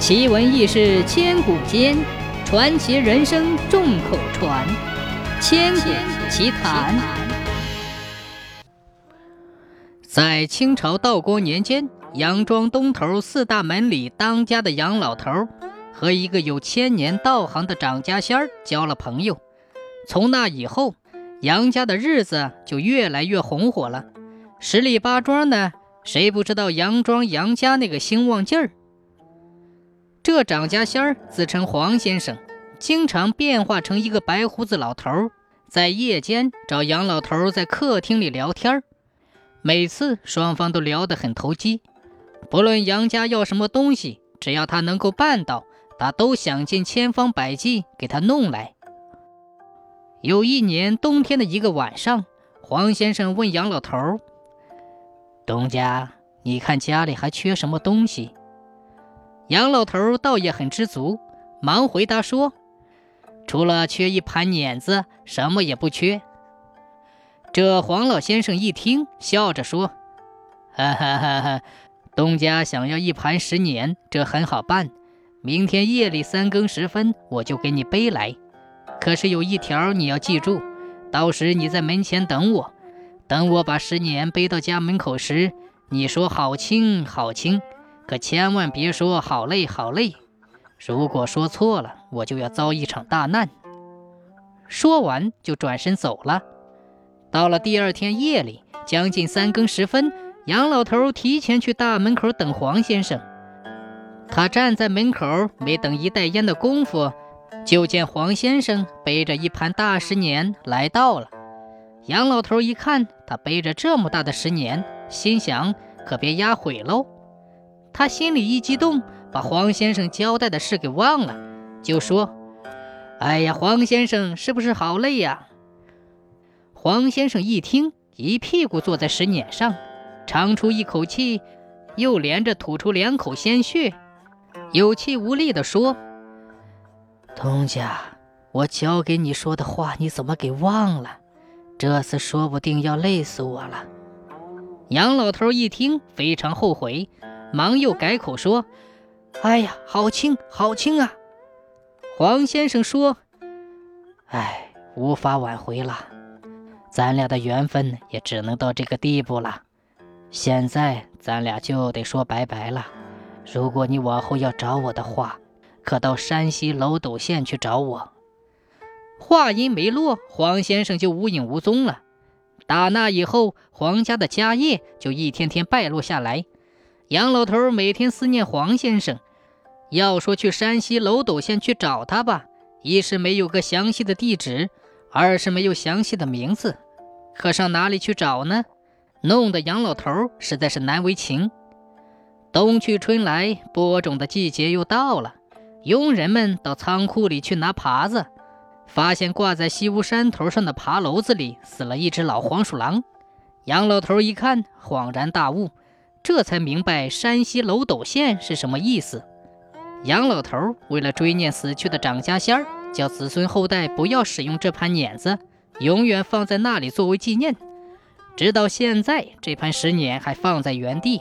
奇闻异事千古间，传奇人生众口传。千古奇谈。在清朝道光年间，杨庄东头四大门里当家的杨老头和一个有千年道行的张家仙儿交了朋友。从那以后，杨家的日子就越来越红火了。十里八庄呢，谁不知道杨庄杨家那个兴旺劲儿？这张家仙儿自称黄先生，经常变化成一个白胡子老头，在夜间找杨老头在客厅里聊天每次双方都聊得很投机，不论杨家要什么东西，只要他能够办到，他都想尽千方百计给他弄来。有一年冬天的一个晚上，黄先生问杨老头：“东家，你看家里还缺什么东西？”杨老头倒也很知足，忙回答说：“除了缺一盘碾子，什么也不缺。”这黄老先生一听，笑着说：“哈哈哈哈，东家想要一盘石碾，这很好办。明天夜里三更时分，我就给你背来。可是有一条你要记住，到时你在门前等我，等我把石碾背到家门口时，你说好轻好轻。”可千万别说好累好累，如果说错了，我就要遭一场大难。说完就转身走了。到了第二天夜里，将近三更时分，杨老头提前去大门口等黄先生。他站在门口，没等一袋烟的功夫，就见黄先生背着一盘大石碾来到了。杨老头一看他背着这么大的石碾，心想：可别压毁喽。他心里一激动，把黄先生交代的事给忘了，就说：“哎呀，黄先生是不是好累呀？”黄先生一听，一屁股坐在石碾上，长出一口气，又连着吐出两口鲜血，有气无力地说：“东家，我交给你说的话，你怎么给忘了？这次说不定要累死我了。”杨老头一听，非常后悔。忙又改口说：“哎呀，好轻，好轻啊！”黄先生说：“哎，无法挽回了，咱俩的缘分也只能到这个地步了。现在咱俩就得说拜拜了。如果你往后要找我的话，可到山西娄斗县去找我。”话音没落，黄先生就无影无踪了。打那以后，黄家的家业就一天天败落下来。杨老头每天思念黄先生，要说去山西娄斗县去找他吧，一是没有个详细的地址，二是没有详细的名字，可上哪里去找呢？弄得杨老头实在是难为情。冬去春来，播种的季节又到了，佣人们到仓库里去拿耙子，发现挂在西屋山头上的耙篓子里死了一只老黄鼠狼。杨老头一看，恍然大悟。这才明白山西娄斗县是什么意思。杨老头为了追念死去的张家仙儿，叫子孙后代不要使用这盘碾子，永远放在那里作为纪念。直到现在，这盘石碾还放在原地。